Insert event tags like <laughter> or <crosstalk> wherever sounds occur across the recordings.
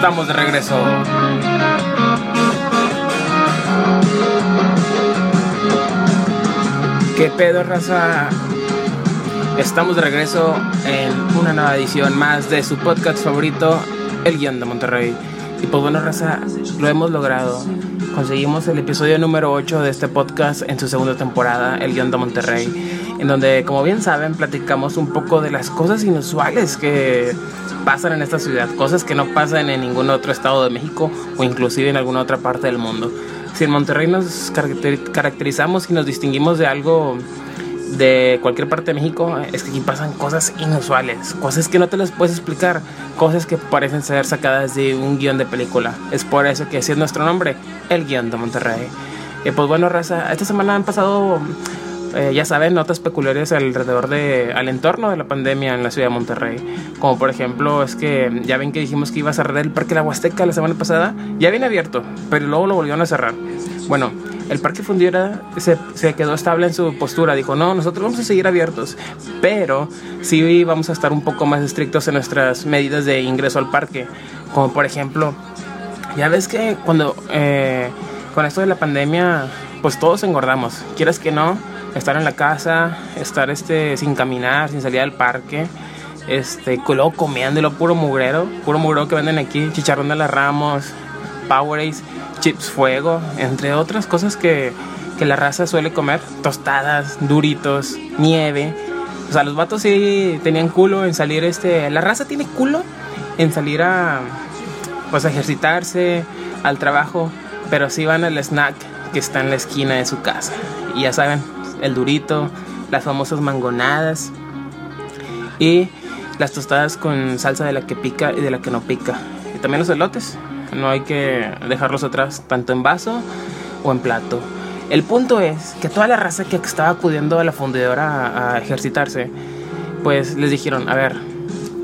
estamos de regreso. ¿Qué pedo, raza? Estamos de regreso en una nueva edición más de su podcast favorito, El Guión de Monterrey. Y pues bueno, raza, lo hemos logrado. Conseguimos el episodio número 8 de este podcast en su segunda temporada, El Guión de Monterrey, en donde, como bien saben, platicamos un poco de las cosas inusuales que pasan en esta ciudad, cosas que no pasan en ningún otro estado de México o inclusive en alguna otra parte del mundo. Si en Monterrey nos caracterizamos y nos distinguimos de algo de cualquier parte de México es que aquí pasan cosas inusuales, cosas que no te las puedes explicar, cosas que parecen ser sacadas de un guion de película. Es por eso que así es nuestro nombre, el guion de Monterrey. Y pues bueno, raza, esta semana han pasado, eh, ya saben, notas peculiares alrededor de, al entorno de la pandemia en la ciudad de Monterrey. Como por ejemplo, es que ya ven que dijimos que iba a cerrar el Parque La Huasteca la semana pasada, ya viene abierto, pero luego lo volvieron a cerrar. Bueno, el Parque Fundiera se, se, quedó estable en su postura. Dijo, no, nosotros vamos a seguir abiertos, pero sí vamos a estar un poco más estrictos en nuestras medidas de ingreso al parque. Como por ejemplo, ya ves que cuando eh, con esto de la pandemia, pues todos engordamos. Quieras que no, estar en la casa, estar este, sin caminar, sin salir al parque. Este, luego comiendo lo puro mugrero, puro mugrero que venden aquí, chicharrón de las ramos, Powerade chips fuego, entre otras cosas que, que la raza suele comer, tostadas, duritos, nieve. O sea, los vatos sí tenían culo en salir este, la raza tiene culo en salir a pues a ejercitarse, al trabajo, pero sí van al snack que está en la esquina de su casa. Y ya saben, el durito, las famosas mangonadas y las tostadas con salsa de la que pica y de la que no pica. Y también los elotes, no hay que dejarlos atrás, tanto en vaso o en plato. El punto es que toda la raza que estaba acudiendo a la fundidora a, ejercitarse, pues les dijeron, a ver,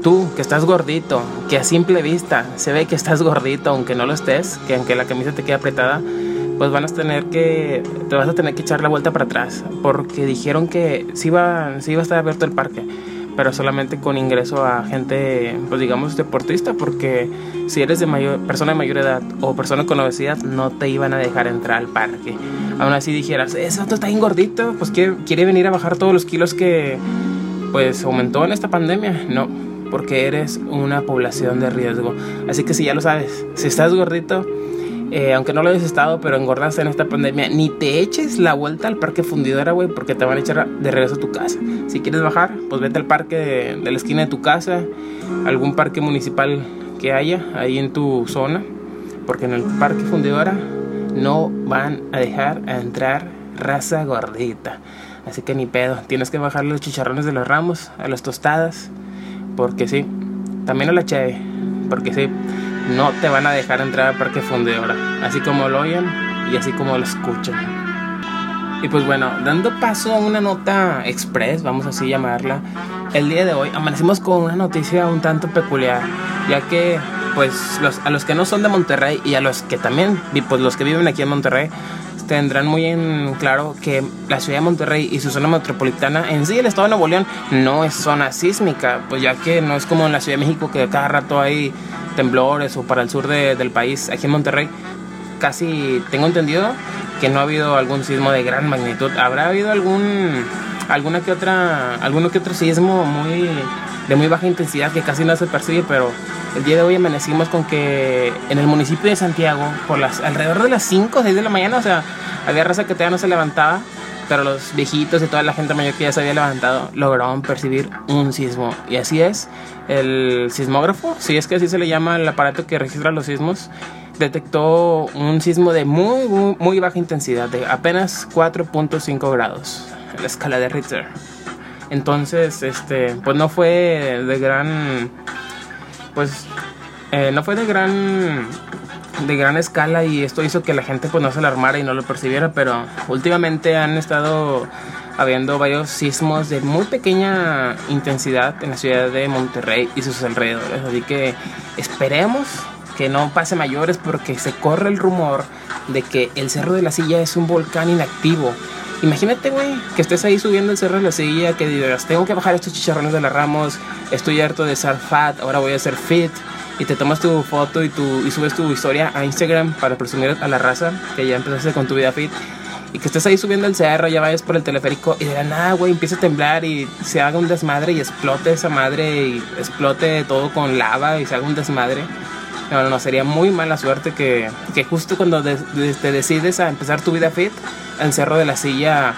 tú que estás gordito, que a simple vista se ve que estás gordito, aunque no lo estés, que aunque la camisa te quede apretada, pues van a tener que, te vas a tener que echar la vuelta para atrás, porque dijeron que sí iba, sí iba a estar abierto el parque pero solamente con ingreso a gente, pues digamos, deportista, porque si eres de mayor, persona de mayor edad o persona con obesidad, no te iban a dejar entrar al parque. Aún así dijeras, ese otro está bien gordito, pues quiere, quiere venir a bajar todos los kilos que, pues, aumentó en esta pandemia. No, porque eres una población de riesgo. Así que si ya lo sabes, si estás gordito, eh, aunque no lo hayas estado, pero engordaste en esta pandemia, ni te eches la vuelta al parque fundidora, güey, porque te van a echar de regreso a tu casa. Si quieres bajar, pues vete al parque de, la esquina de tu casa, algún parque municipal que haya ahí en tu zona, porque en el parque fundidora no van a dejar entrar raza gordita. Así que ni pedo, tienes que bajar los chicharrones de los ramos, a las tostadas, porque sí, también a la cheve, porque sí no te van a dejar entrar al parque fundidora, así como lo oyen y así como lo escuchan. Y pues bueno, dando paso a una nota express, vamos así llamarla, el día de hoy amanecimos con una noticia un tanto peculiar, ya que pues a los que no son de Monterrey y a los que también, pues los que viven aquí en Monterrey, tendrán muy en claro que la ciudad de Monterrey y su zona metropolitana, en sí el estado de Nuevo León, no es zona sísmica, pues ya que no es como en la Ciudad de México que cada rato hay temblores o para el sur de, del país, aquí en Monterrey, casi tengo entendido que no ha habido algún sismo de gran magnitud. Habrá habido algún alguna que otra alguno que otro sismo muy de muy baja intensidad que casi no se percibe, pero el día de hoy amanecimos con que en el municipio de Santiago, por las alrededor de las 5 o 6 de la mañana, o sea, había raza que todavía no se levantaba, pero los viejitos y toda la gente mayor que ya se había levantado lograron percibir un sismo. Y así es, el sismógrafo, si es que así se le llama el aparato que registra los sismos, detectó un sismo de muy, muy, muy baja intensidad, de apenas 4.5 grados, en la escala de Richter. Entonces, este, pues no fue de gran, pues, eh, no fue de gran, de gran escala y esto hizo que la gente pues no se alarmara y no lo percibiera, pero últimamente han estado habiendo varios sismos de muy pequeña intensidad en la ciudad de Monterrey y sus alrededores, así que esperemos que no pase mayores porque se corre el rumor de que el Cerro de la Silla es un volcán inactivo Imagínate, güey, que estés ahí subiendo el cerro de la silla, que digas, tengo que bajar estos chicharrones de la Ramos, estoy harto de ser fat, ahora voy a ser fit. y te tomas tu foto y, tu, y subes tu historia a Instagram para presumir a la raza que ya empezaste con tu vida fit y que estés ahí subiendo el cerro, ya vayas por el teleférico y de la nada, güey, empieza a temblar y se haga un desmadre y explote esa madre y explote todo con lava y se haga un desmadre. No, no, sería muy mala suerte que, que justo cuando te decides a empezar tu vida fit, el cerro de la silla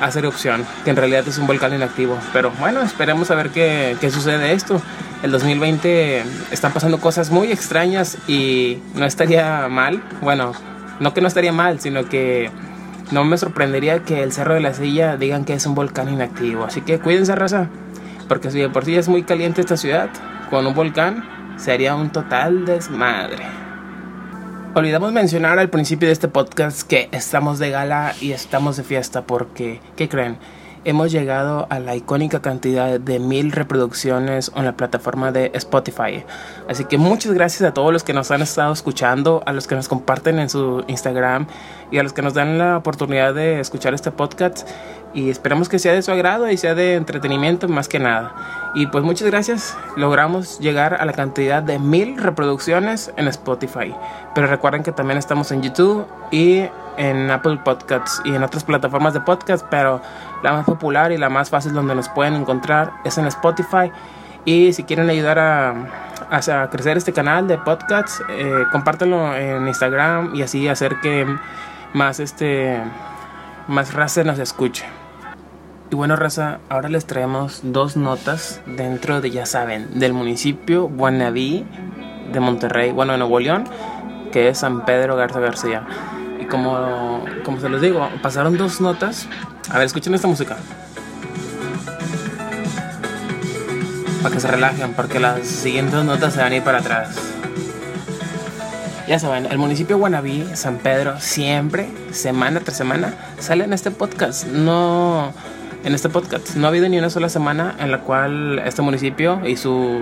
hace erupción, que en realidad es un volcán inactivo. Pero bueno, esperemos a ver qué, qué sucede esto. El 2020 están pasando cosas muy extrañas y no estaría mal. Bueno, no que no estaría mal, sino que no me sorprendería que el Cerro de la Silla digan que es un volcán inactivo. Así que cuídense, raza. Porque si de por sí es muy caliente esta ciudad, con un volcán sería un total desmadre. Olvidamos mencionar al principio de este podcast que estamos de gala y estamos de fiesta porque, ¿qué creen? hemos llegado a la icónica cantidad de mil reproducciones en la plataforma de Spotify. Así que muchas gracias a todos los que nos han estado escuchando, a los que nos comparten en su Instagram y a los que nos dan la oportunidad de escuchar este podcast. Y esperamos que sea de su agrado y sea de entretenimiento más que nada. Y pues muchas gracias. Logramos llegar a la cantidad de mil reproducciones en Spotify. Pero recuerden que también estamos en YouTube y en Apple Podcasts y en otras plataformas de podcast. Pero la más popular y la más fácil donde nos pueden encontrar es en Spotify. Y si quieren ayudar a, a, crecer este canal de podcasts, eh, en Instagram y así hacer que más este más raza nos escuche. Y bueno, raza, ahora les traemos dos notas dentro de, ya saben, del municipio Guanabí de Monterrey, bueno, de Nuevo León, que es San Pedro Garza García. Y como, como se los digo, pasaron dos notas. A ver, escuchen esta música. Para que se relajen, porque las siguientes notas se van a ir para atrás. Ya saben, el municipio Guanabí, San Pedro, siempre, semana tras semana, sale en este podcast. No, en este podcast, no ha habido ni una sola semana en la cual este municipio y su,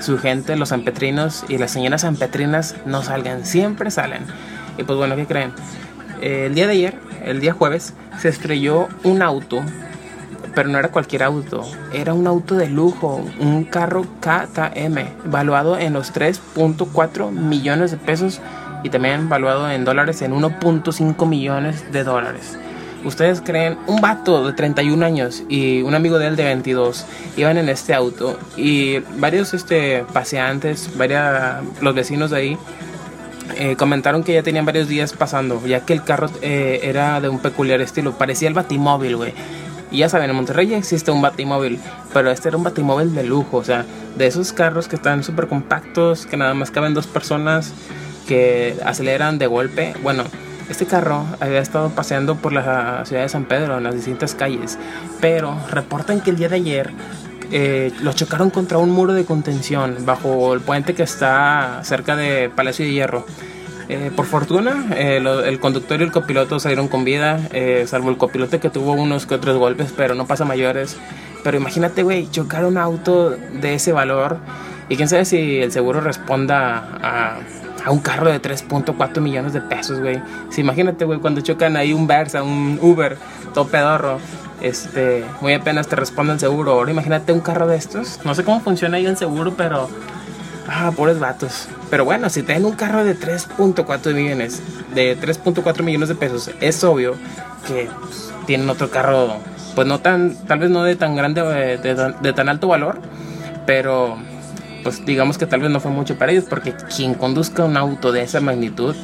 su gente, los sanpetrinos y las señoras sanpetrinas no salgan. Siempre salen. Y pues bueno, ¿qué creen? el día de ayer, el día jueves, se estrelló un auto pero no era cualquier auto, era un auto de lujo, un carro KTM, valuado en los 3.4 millones de pesos y también valuado en dólares en 1.5 millones de dólares. ¿Ustedes creen? Un vato de 31 años y un amigo de él de 22 iban en este auto y varios este, paseantes, varios, los vecinos de ahí, eh, comentaron que ya tenían varios días pasando, ya que el carro eh, era de un peculiar estilo, parecía el batimóvil, güey. Y ya saben, en Monterrey existe un batimóvil, pero este era un batimóvil de lujo, o sea, de esos carros que están súper compactos, que nada más caben dos personas, que aceleran de golpe. Bueno, este carro había estado paseando por la ciudad de San Pedro, en las distintas calles, pero reportan que el día de ayer eh, chocaron contra un muro de contención bajo el puente que está cerca de Palacio de Hierro. Eh, por fortuna, eh, el conductor y el copiloto salieron con vida, eh, salvo el copiloto que tuvo unos que otros golpes, pero no pasa mayores. Pero imagínate, güey, chocar un auto de ese valor y quién sabe si el seguro responda a, un carro de 3.4 millones de pesos, güey. Si imagínate, güey, cuando chocan ahí un Versa, un Uber, todo pedorro, este, muy apenas te responde el seguro. Ahora imagínate un carro de estos. No sé cómo funciona ahí el seguro, pero Ah, pobres vatos. Pero bueno, si tienen un carro de 3.4 millones, de 3.4 millones de pesos, es obvio que pues, tienen otro carro, pues no tan, tal vez no de tan grande, eh, de, tan alto valor, pero pues digamos que tal vez no fue mucho para ellos, porque quien conduzca un auto de esa magnitud,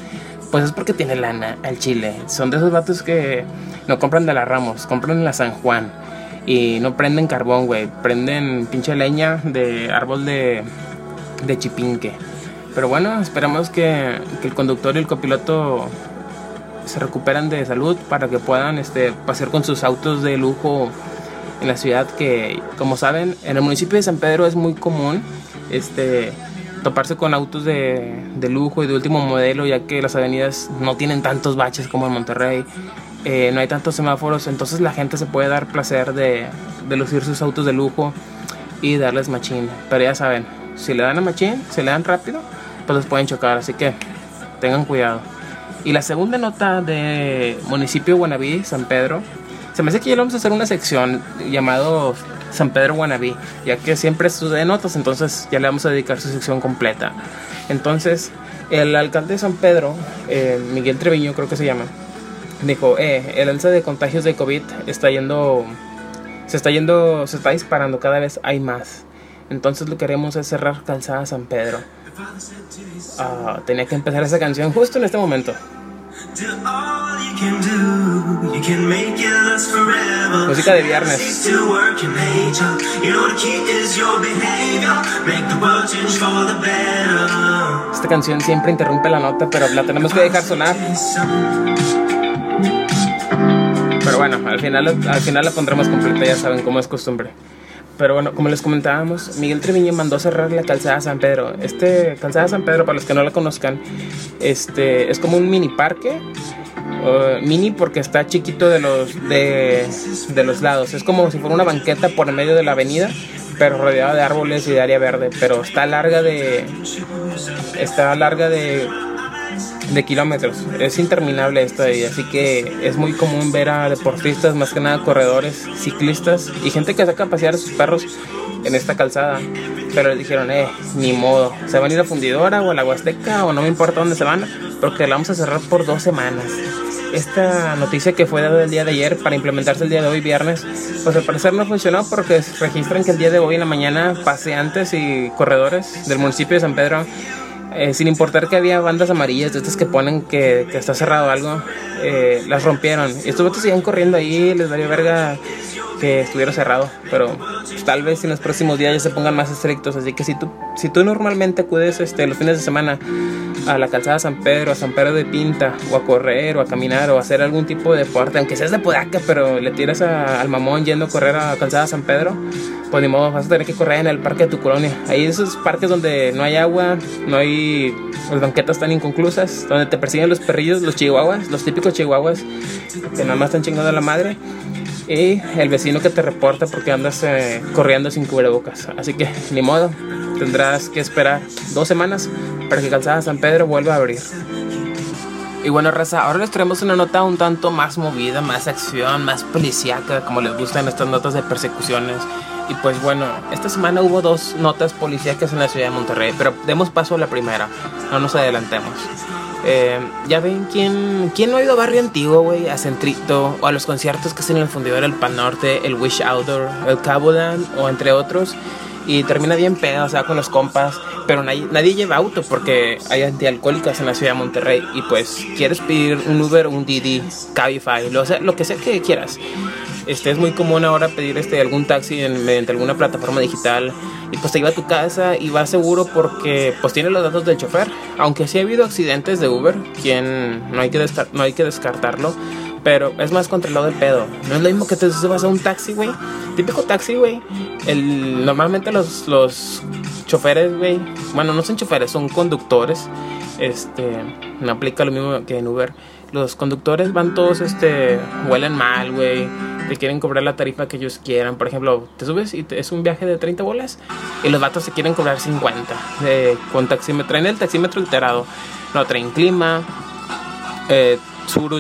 pues es porque tiene lana al chile. Son de esos vatos que no compran de la Ramos, compran en la San Juan. Y no prenden carbón, güey. Prenden pinche leña de árbol de, de Chipinque. Pero bueno, esperamos que, el conductor y el copiloto se recuperen de salud para que puedan este, pasear con sus autos de lujo en la ciudad que, como saben, en el municipio de San Pedro es muy común este, toparse con autos de, lujo y de último modelo, ya que las avenidas no tienen tantos baches como en Monterrey, eh, no hay tantos semáforos, entonces la gente se puede dar placer de, de lucir sus autos de lujo y darles machín. Pero ya saben, si le dan a machín, si le dan rápido, pues los pueden chocar. Así que tengan cuidado. Y la segunda nota de municipio Guanabí, San Pedro, se me hace que ya vamos a hacer una sección llamado San Pedro Wannabe, ya que siempre estudia notas, entonces ya le vamos a dedicar su sección completa. Entonces, el alcalde de San Pedro, eh, Miguel Treviño creo que se llama, dijo, eh, el alza de contagios de COVID está yendo, se está yendo, se está disparando, cada vez hay más. Entonces lo que queremos es cerrar Calzada San Pedro. Ah, tenía que empezar esa canción justo en este momento. Música de viernes. Esta canción siempre interrumpe la nota, pero la tenemos que dejar sonar. Pero bueno, al final, al final la pondremos completa, ya saben cómo es costumbre. Pero bueno, como les comentábamos, Miguel Treviño mandó cerrar la calzada San Pedro. Este calzada San Pedro, para los que no la conozcan, este es como un mini parque. mini porque está chiquito de los de, de los lados. Es como si fuera una banqueta por medio de la avenida, pero rodeada de árboles y de área verde. Pero está larga de. Está larga de de kilómetros. Es interminable esto ahí, así que es muy común ver a deportistas, más que nada corredores, ciclistas y gente que saca a pasear a sus perros en esta calzada. Pero le dijeron, eh, ni modo, se van a ir a Fundidora o a la Huasteca o no me importa dónde se van, porque la vamos a cerrar por dos semanas. Esta noticia que fue dada el día de ayer para implementarse el día de hoy, viernes, pues al parecer no funcionó porque registran que el día de hoy en la mañana paseantes y corredores del municipio de San Pedro eh, sin importar que había bandas amarillas de estas que ponen que, está cerrado algo, eh, las rompieron. Y estos votos siguen corriendo ahí, les daría verga que estuviera cerrado, pero pues, tal vez en los próximos días ya se pongan más estrictos, así que si tú, si tú normalmente acudes este, los fines de semana a la calzada San Pedro, a San Pedro de Pinta, o a correr, o a caminar, o a hacer algún tipo de deporte, aunque seas de Podaca, pero le tiras al mamón yendo a correr a la calzada San Pedro, pues ni modo, vas a tener que correr en el parque de tu colonia. Ahí esos parques donde no hay agua, no hay. las banquetas están inconclusas, donde te persiguen los perrillos, los chihuahuas, los típicos chihuahuas, que nada más están chingando a la madre y el vecino que te reporta porque andas eh, corriendo sin cubrebocas. Así que ni modo, tendrás que esperar dos semanas para que Calzada San Pedro vuelva a abrir. Y bueno, raza, ahora les traemos una nota un tanto más movida, más acción, más policíaca, como les gustan estas notas de persecuciones. Y pues bueno, esta semana hubo dos notas policíacas en la ciudad de Monterrey, pero demos paso a la primera, no nos adelantemos. Eh, ya ven, ¿quién, ¿quién no ha ido a Barrio Antiguo, güey? A Centrito, o a los conciertos que hacen en el fundidor El Pan Norte, el Wish Outdoor, el Cabodan, o entre otros. Y termina bien pedo, o sea, con los compas. Pero nadie, nadie lleva auto porque hay antialcohólicas en la ciudad de Monterrey. Y pues, quieres pedir un Uber, un Didi, Cabify, lo, lo que sea que quieras. Este, es muy común ahora pedir este, algún taxi mediante alguna plataforma digital y pues te lleva a tu casa y va seguro porque pues tiene los datos del chofer. Aunque sí ha habido accidentes de Uber, quien no hay que, no hay que descartarlo, pero es más controlado el pedo. No es lo mismo que te subas a un taxi, güey. Típico taxi, güey. Normalmente los, los choferes, güey, bueno, no son choferes, son conductores. Este, no aplica lo mismo que en Uber. Los conductores van todos, este, huelen mal, güey te quieren cobrar la tarifa que ellos quieran. Por ejemplo, te subes y es un viaje de 30 bolas y los vatos se quieren cobrar 50 eh, con taxímetro. Traen el taxímetro alterado, no traen clima, eh,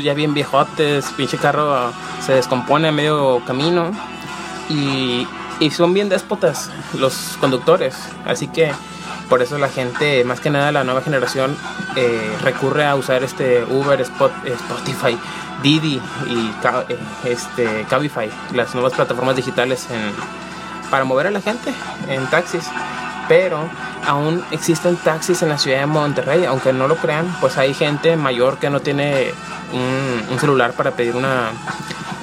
ya bien viejotes, pinche carro se descompone a medio camino y, y son bien déspotas los conductores. Así que por eso la gente, más que nada la nueva generación, eh, recurre a usar este Uber, Spotify, Didi y eh, este, Cabify, las nuevas plataformas digitales en, para mover a la gente en taxis. Pero aún existen taxis en la ciudad de Monterrey, aunque no lo crean, pues hay gente mayor que no tiene un celular para pedir una,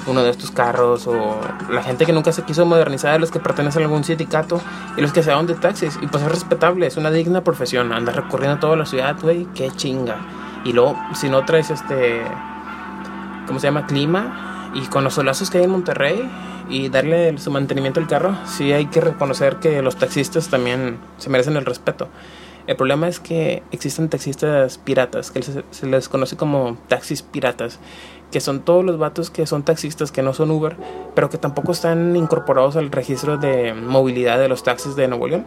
uno de estos carros o la gente que nunca se quiso modernizar, los que pertenecen a algún sindicato y los que se van de taxis. Y pues es respetable, es una digna profesión. Andar recorriendo toda la ciudad, güey, qué chinga. Y luego, si no traes este, ¿cómo se llama? Clima y con los solazos que hay en Monterrey y darle su mantenimiento al carro, sí hay que reconocer que los taxistas también se merecen el respeto. El problema es que existen taxistas piratas, que se les conoce como taxis piratas, que son todos los vatos que son taxistas que no son Uber, pero que tampoco están incorporados al registro de movilidad de los taxis de Nuevo León.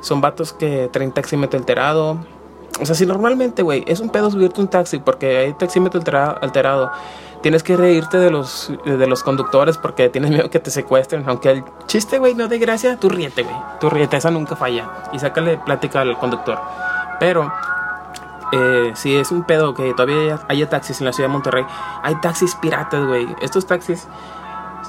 Son vatos que traen taxímetro alterado. O sea, si normalmente, güey, es un pedo subirte un taxi porque hay taxímetro alterado, tienes que reírte de los, de los conductores porque tienes miedo que te secuestren. Aunque el chiste, güey, no de gracia, tú ríete, güey. Tu ríete, esa nunca falla. Y sácale plática al conductor. Pero eh, si es un pedo que todavía haya taxis en la ciudad de Monterrey, hay taxis piratas, güey. Estos taxis,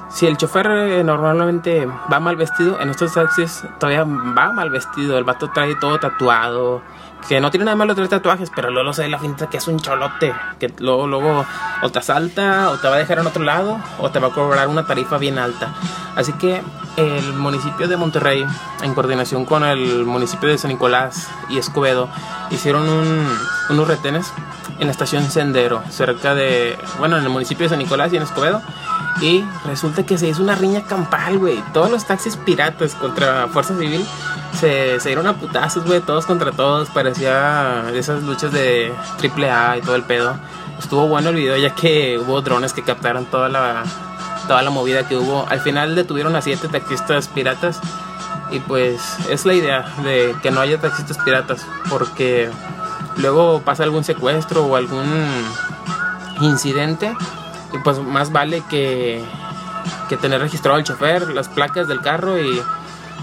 si el chofer eh, normalmente va mal vestido, en estos taxis todavía va mal vestido. El vato trae todo tatuado, que no tiene nada malo traer tatuajes, pero luego lo sé la finta que es un cholote, que luego, luego o te asalta, o te va a dejar en otro lado, o te va a cobrar una tarifa bien alta. Así que el municipio de Monterrey, en coordinación con el municipio de San Nicolás y Escobedo, hicieron unos retenes en la estación Sendero, cerca de, bueno, en el municipio de San Nicolás y en Escobedo. Y resulta que se hizo una riña campal, güey. Todos los taxis piratas contra Fuerza Civil se, se dieron a putazos, güey. Todos contra todos. Parecía esas luchas de AAA y todo el pedo. Estuvo bueno el video ya que hubo drones que captaron toda la, toda la movida que hubo. Al final detuvieron a siete taxistas piratas. Y pues es la idea de que no haya taxistas piratas. Porque luego pasa algún secuestro o algún incidente. Y pues más vale que, que tener registrado al chofer, las placas del carro y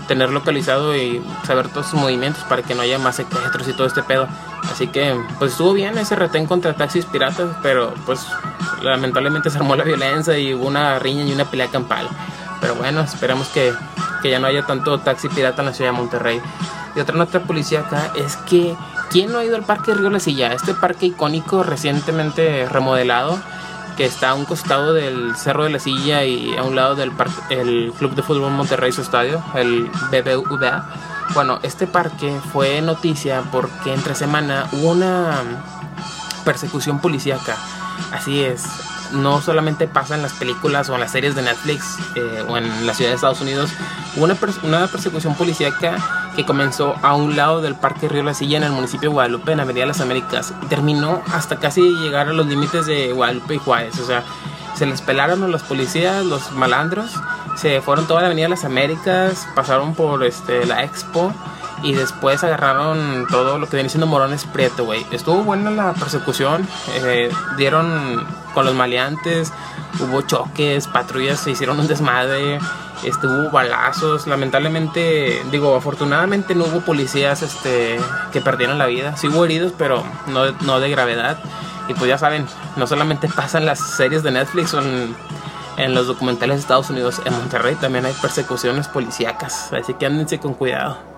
tener localizado y saber todos sus movimientos para que no haya más secuestros y todo este pedo. Así que pues estuvo bien ese retén contra taxis piratas, pero pues lamentablemente se armó la violencia y hubo una riña y una pelea campal. Pero bueno, esperamos que, que ya no haya tanto taxi pirata en la ciudad de Monterrey. Y otra nota policía acá es que ¿quién no ha ido al Parque Río La Silla? Este parque icónico recientemente remodelado que está a un costado del Cerro de la Silla y a un lado del el Club de Fútbol Monterrey, su estadio, el BBVA. Bueno, este parque fue noticia porque entre semana hubo una persecución policíaca. Así es, no solamente pasa en las películas o en las series de Netflix eh, o en la ciudad de Estados Unidos, una, una persecución policíaca que comenzó a un lado del Parque Río La Silla en el municipio de Guadalupe, en Avenida Las Américas, terminó hasta casi llegar a los límites de Guadalupe y Juárez. O sea, se les pelaron a los policías, los malandros, se fueron toda la Avenida Las Américas, pasaron por este, la Expo y después agarraron todo lo que viene siendo Morones Prieto, güey. Estuvo buena la persecución, eh, dieron con los maleantes, hubo choques, patrullas se hicieron un desmadre este, hubo balazos, lamentablemente, digo, afortunadamente no hubo policías este, que perdieron la vida, sí hubo heridos, pero no, no de gravedad. Y pues ya saben, no solamente <laughs> pasan las series de Netflix o en, en los documentales de Estados Unidos, en Monterrey también hay persecuciones policíacas, así que ándense con cuidado.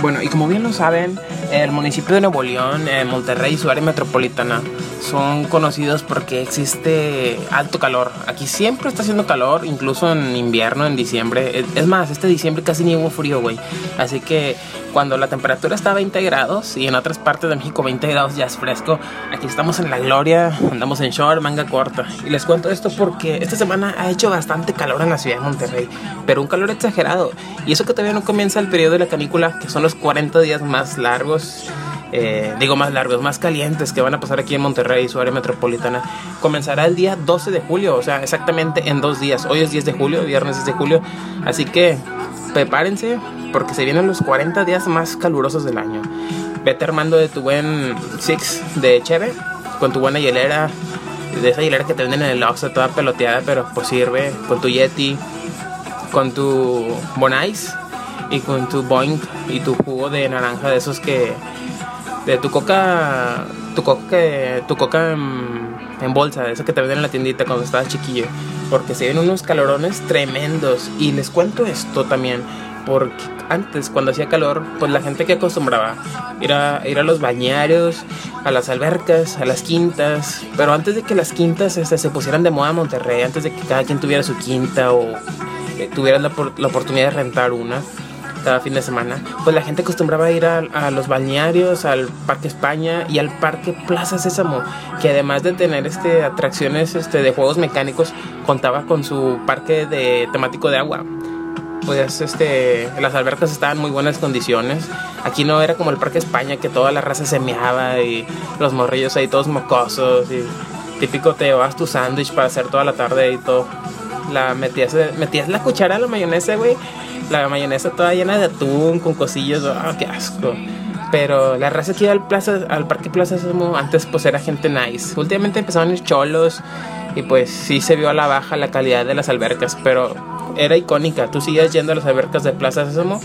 Bueno, y como bien lo saben, el municipio de Nuevo León, eh, Monterrey y su área metropolitana son conocidos porque existe alto calor. Aquí siempre está haciendo calor, incluso en invierno, en diciembre. Es más, este diciembre casi ni hubo frío, güey. Así que cuando la temperatura está a 20 grados y en otras partes de México 20 grados ya es fresco, aquí estamos en la gloria, andamos en short, manga corta. Y les cuento esto porque esta semana ha hecho bastante calor en la ciudad de Monterrey, pero un calor exagerado. Y eso que todavía no comienza el periodo de la canícula, que son los 40 días más largos. Eh, digo más largos, más calientes que van a pasar aquí en Monterrey, su área metropolitana, comenzará el día 12 de julio, o sea, exactamente en dos días. Hoy es 10 de julio, viernes 10 de julio, así que prepárense porque se vienen los 40 días más calurosos del año. Vete armando de tu buen Six de Cheve, con tu buena hielera, de esa hielera que te venden en el Oxxo toda peloteada, pero pues sirve, con tu Yeti, con tu Bonais y con tu Boing y tu jugo de naranja de esos que de tu coca tu coca tu coca en, bolsa, eso que te venden en la tiendita cuando estabas chiquillo, porque se ven unos calorones tremendos. Y les cuento esto también porque antes cuando hacía calor, pues la gente que acostumbraba ir a, ir a los bañarios, a las albercas, a las quintas, pero antes de que las quintas este, se pusieran de moda en Monterrey, antes de que cada quien tuviera su quinta o eh, tuviera la, la oportunidad de rentar una, cada fin de semana, pues la gente acostumbraba a ir a, los balnearios, al Parque España y al Parque Plaza Sésamo, que además de tener este atracciones este de juegos mecánicos, contaba con su parque de temático de agua pues este, las albercas estaban en muy buenas condiciones. Aquí no era como el Parque España que toda la raza se meaba y los morrillos ahí todos mocosos y típico te llevas tu sándwich para hacer toda la tarde y todo. La metías, metías la cuchara a la mayonesa, güey. La mayonesa toda llena de atún con cosillos, ah, qué asco. Pero la raza que iba al, plaza, al Parque Plaza Sésamo antes pues era gente nice. Últimamente empezaron a ir cholos y pues sí se vio a la baja la calidad de las albercas, pero era icónica. Tú sigues yendo a las albercas de Plaza Sésamo,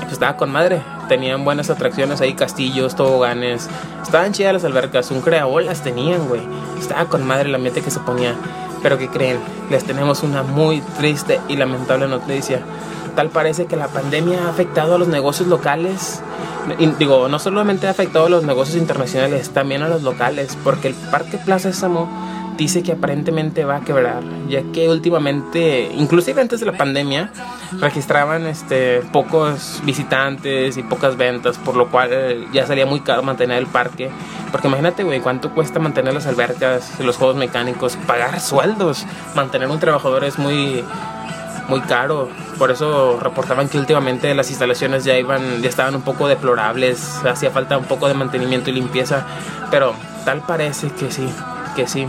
pues estaba con madre. Tenían buenas atracciones ahí, castillos, toboganes. Estaban chidas las albercas, un creabolas tenían, güey. Estaba con madre el ambiente que se ponía. Pero ¿qué creen? Les tenemos una muy triste y lamentable noticia. Tal parece que la pandemia ha afectado a los negocios locales. Y, digo, no solamente ha afectado a los negocios internacionales, también a los locales, porque el Parque Plaza Sésamo dice que aparentemente va a quebrar, ya que últimamente, inclusive antes de la pandemia, registraban este pocos visitantes y pocas ventas, por lo cual ya salía muy caro mantener el parque. Porque imagínate, güey, cuánto cuesta mantener las albercas, los juegos mecánicos, pagar sueldos, mantener un trabajador es muy muy caro. Por eso reportaban que últimamente las instalaciones ya iban, ya estaban un poco deplorables, hacía falta un poco de mantenimiento y limpieza, pero tal parece que sí, que sí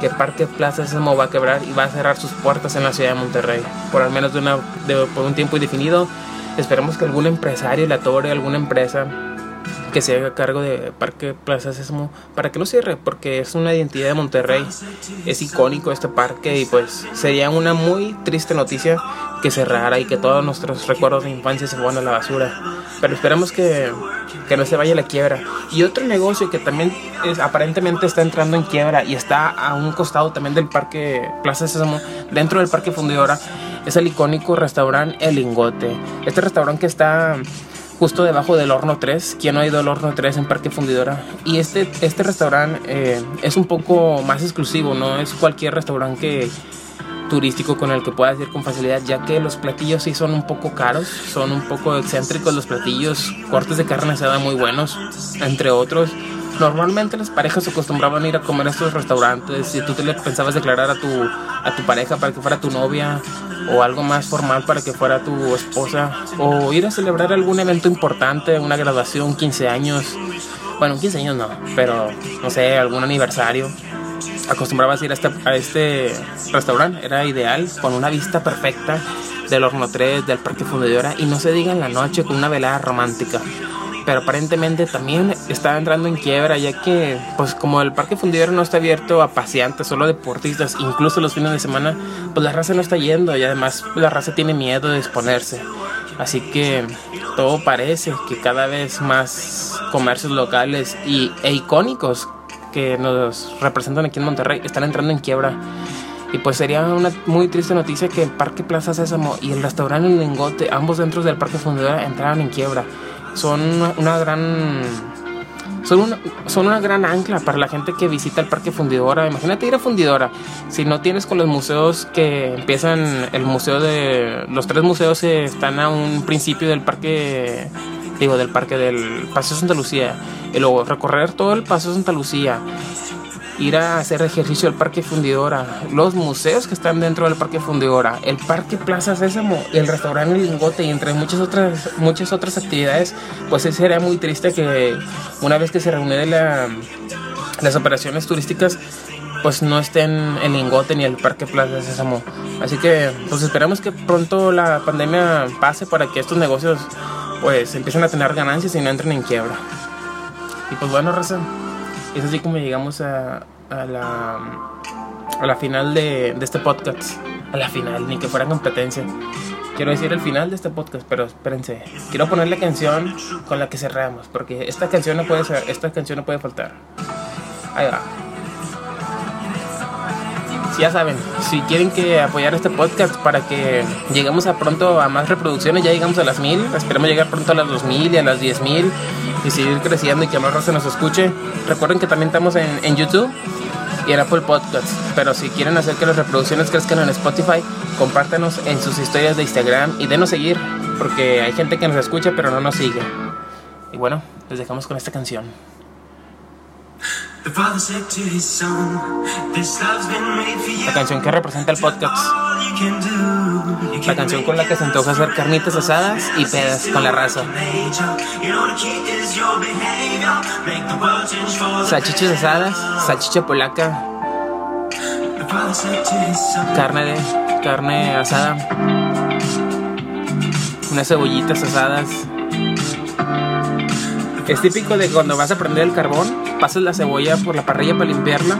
que Parque Plaza Sésamo va a quebrar y va a cerrar sus puertas en la ciudad de Monterrey, por al menos de una, por un tiempo indefinido. Esperemos que algún empresario la tore, alguna empresa que se haga cargo de Parque Plaza Sésamo para que lo cierre, porque es una identidad de Monterrey, es icónico este parque y pues sería una muy triste noticia que cerrara y que todos nuestros recuerdos de infancia se fueran a la basura. Pero esperemos que, que no se vaya a la quiebra. Y otro negocio que también es, aparentemente está entrando en quiebra y está a un costado también del parque Plaza Sésamo, dentro del parque fundidora, es el icónico restaurante El Lingote. Este restaurante que está justo debajo del horno 3. ¿Quién no ha ido al horno 3 en Parque Fundidora? Y este, este restaurante eh, es un poco más exclusivo, no es cualquier restaurante turístico con el que puedas ir con facilidad, ya que los platillos sí son un poco caros, son un poco excéntricos los platillos, cortes de carne asada muy buenos, entre otros. Normalmente las parejas acostumbraban a ir a comer a estos restaurantes. Si tú te le pensabas declarar a tu, a tu pareja para que fuera tu novia, o algo más formal para que fuera tu esposa, o ir a celebrar algún evento importante, una graduación, 15 años. Bueno, 15 años no, pero no sé, algún aniversario. Acostumbrabas a ir a este, a este restaurante, era ideal, con una vista perfecta del Horno 3, del Parque Fundidora, y no se diga en la noche con una velada romántica pero aparentemente también está entrando en quiebra ya que pues como el parque fundidor no está abierto a paseantes, solo deportistas, incluso los fines de semana, pues la raza no está yendo y además la raza tiene miedo de exponerse. Así que todo parece que cada vez más comercios locales y, e icónicos que nos representan aquí en Monterrey están entrando en quiebra. Y pues sería una muy triste noticia que el Parque Plaza Sésamo y el restaurante El Lingote, ambos dentro del Parque Fundidora, entraran en quiebra son una, gran son una, son una gran ancla para la gente que visita el Parque Fundidora. Imagínate ir a Fundidora. Si no tienes con los museos que empiezan, el museo de. Los tres museos están a un principio del parque. Digo, del parque del Paseo Santa Lucía. Y luego recorrer todo el Paseo Santa Lucía ir a hacer ejercicio al Parque Fundidora, los museos que están dentro del Parque Fundidora, el Parque Plaza Sésamo, el restaurante Lingote y entre muchas otras, muchas otras actividades, pues sería muy triste que una vez que se reúnen las operaciones turísticas, pues no estén el lingote ni el Parque Plaza Sésamo. Así que pues esperamos que pronto la pandemia pase para que estos negocios pues empiecen a tener ganancias y no entren en quiebra. Y pues bueno, Raza, es así como llegamos a, a la, a la final de, de, este podcast. A la final, ni que fuera competencia. Quiero decir el final de este podcast, pero espérense. Quiero poner la canción con la que cerramos, porque esta canción no puede, ser, esta canción no puede faltar. Ahí va ya saben, si quieren que apoyar este podcast para que lleguemos a pronto a más reproducciones, ya llegamos a las mil, esperemos llegar pronto a las dos mil y a las diez mil y seguir creciendo y que más se nos escuche. Recuerden que también estamos en, en YouTube y en Apple Podcasts, pero si quieren hacer que las reproducciones crezcan en Spotify, compártanos en sus historias de Instagram y denos seguir, porque hay gente que nos escucha pero no nos sigue. Y bueno, les dejamos con esta canción. La canción que representa el podcast. La canción con la que se antoja hacer carnitas asadas y pedas con la raza. Salchichas asadas, salchicha polaca, carne de carne asada, unas cebollitas asadas Es típico de cuando vas a prender el carbón, pasas la cebolla por la parrilla para limpiarla,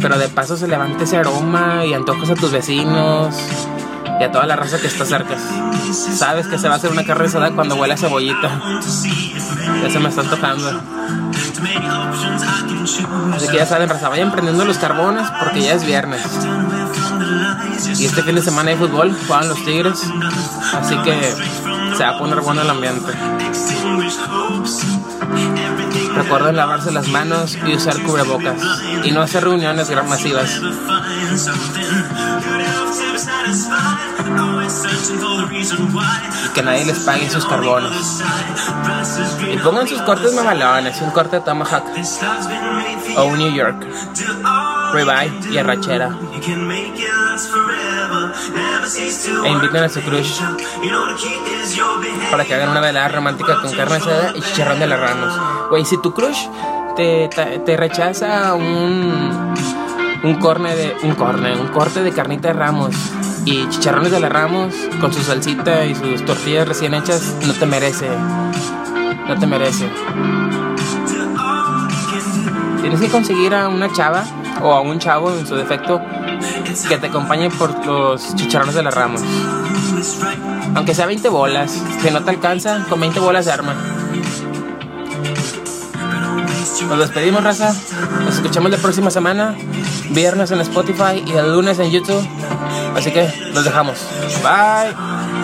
pero de paso se levanta ese aroma y antojas a tus vecinos y a toda la raza que está cerca. Sabes que se va a hacer una carne asada cuando huele a cebollita. Ya se me está antojando. Así que ya saben, raza, vayan prendiendo los carbones porque ya es viernes. Y este fin de semana hay fútbol, juegan los Tigres. Así que se va a poner bueno el ambiente. Recuerden lavarse las manos y usar cubrebocas. Y no hacer reuniones gran masivas. Y que nadie les pague sus carbones. Y pongan sus cortes mamalones, un corte de Tomahawk. O un New York. Ribeye y arrachera. E inviten a su crush para que hagan una velada romántica con carne asada y chicharrón de las ramos. Güey, si tu crush te, te, rechaza un un corne de un corne, un corte de carnita de ramos y chicharrones de las ramos con su salsita y sus tortillas recién hechas, no te merece. No te merece. Tienes que conseguir a una chava o a un chavo en su defecto que te acompañe por los chicharrones de las ramos. Aunque sea 20 bolas, si no te alcanza, con 20 bolas de arma. Nos despedimos, raza. Nos escuchamos la próxima semana. Viernes en Spotify y el lunes en YouTube. Así que los dejamos. Bye.